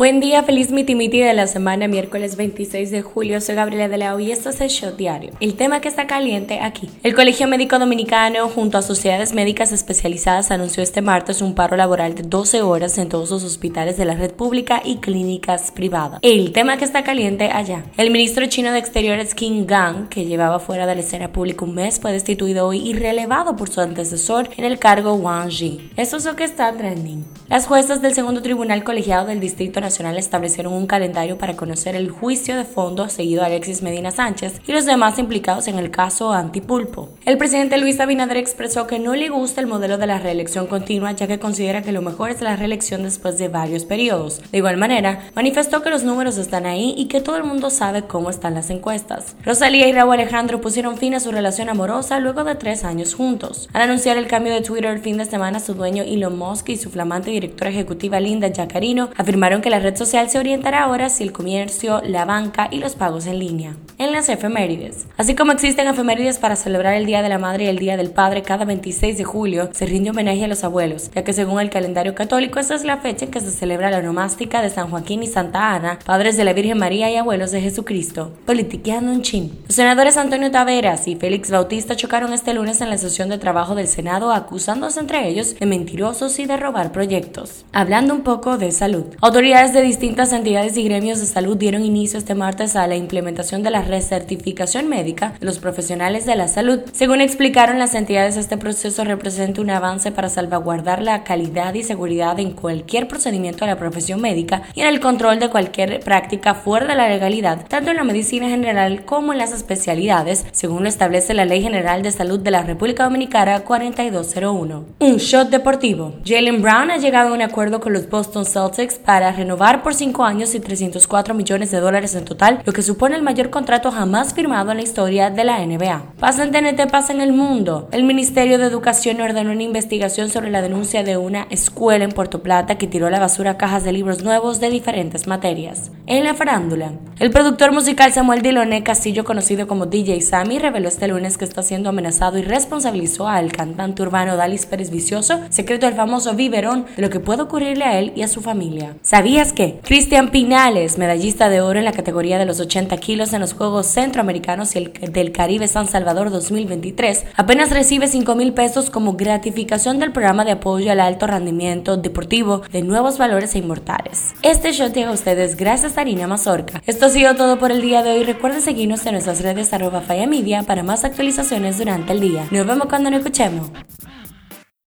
Buen día, feliz mitimiti de la semana, miércoles 26 de julio. Soy Gabriela de la y esto es el Shot Diario. El tema que está caliente aquí. El Colegio Médico Dominicano, junto a sociedades médicas especializadas, anunció este martes un paro laboral de 12 horas en todos los hospitales de la red pública y clínicas privadas. El tema que está caliente allá. El ministro chino de Exteriores King Gang, que llevaba fuera de la escena pública un mes, fue destituido hoy y relevado por su antecesor en el cargo Wang Yi. Eso es lo que está trending. Las juezas del segundo tribunal colegiado del Distrito Nacional establecieron un calendario para conocer el juicio de fondo seguido a Alexis Medina Sánchez y los demás implicados en el caso Antipulpo. El presidente Luis Abinader expresó que no le gusta el modelo de la reelección continua ya que considera que lo mejor es la reelección después de varios periodos. De igual manera, manifestó que los números están ahí y que todo el mundo sabe cómo están las encuestas. Rosalía y Raúl Alejandro pusieron fin a su relación amorosa luego de tres años juntos. Al anunciar el cambio de Twitter el fin de semana, su dueño Elon Musk y su flamante directora ejecutiva Linda Yacarino afirmaron que la red social se orientará ahora hacia el comercio, la banca y los pagos en línea. En las efemérides. Así como existen efemérides para celebrar el Día de la Madre y el Día del Padre cada 26 de julio, se rinde homenaje a los abuelos, ya que según el calendario católico esta es la fecha en que se celebra la nomástica de San Joaquín y Santa Ana, padres de la Virgen María y abuelos de Jesucristo. Politiqueando un chin. Los senadores Antonio Taveras y Félix Bautista chocaron este lunes en la sesión de trabajo del Senado acusándose entre ellos de mentirosos y de robar proyectos. Hablando un poco de salud. Autoridades de distintas entidades y gremios de salud dieron inicio este martes a la implementación de la recertificación médica de los profesionales de la salud. Según explicaron las entidades, este proceso representa un avance para salvaguardar la calidad y seguridad en cualquier procedimiento de la profesión médica y en el control de cualquier práctica fuera de la legalidad, tanto en la medicina general como en las especialidades, según lo establece la Ley General de Salud de la República Dominicana 4201. Un shot deportivo. Jalen Brown ha llegado a un acuerdo con los Boston Celtics para renovar por cinco años y 304 millones de dólares en total, lo que supone el mayor contrato jamás firmado en la historia de la NBA. Pasa en TNT, pasa en el mundo. El Ministerio de Educación ordenó una investigación sobre la denuncia de una escuela en Puerto Plata que tiró a la basura cajas de libros nuevos de diferentes materias. En la farándula, el productor musical Samuel Diloné Castillo, conocido como DJ Sammy, reveló este lunes que está siendo amenazado y responsabilizó al cantante urbano Dalis Pérez Vicioso, secreto del famoso biberón, de lo que puede ocurrirle a él y a su familia. ¿Sabías que? Cristian Pinales, medallista de oro en la categoría de los 80 kilos en los Juegos Centroamericanos y el del Caribe San Salvador 2023, apenas recibe 5 mil pesos como gratificación del programa de apoyo al alto rendimiento deportivo de nuevos valores e inmortales. Este show llega a ustedes gracias a Harina Mazorca. Esto ha sido todo por el día de hoy. Recuerden seguirnos en nuestras redes arroba Media para más actualizaciones durante el día. Nos vemos cuando nos escuchemos.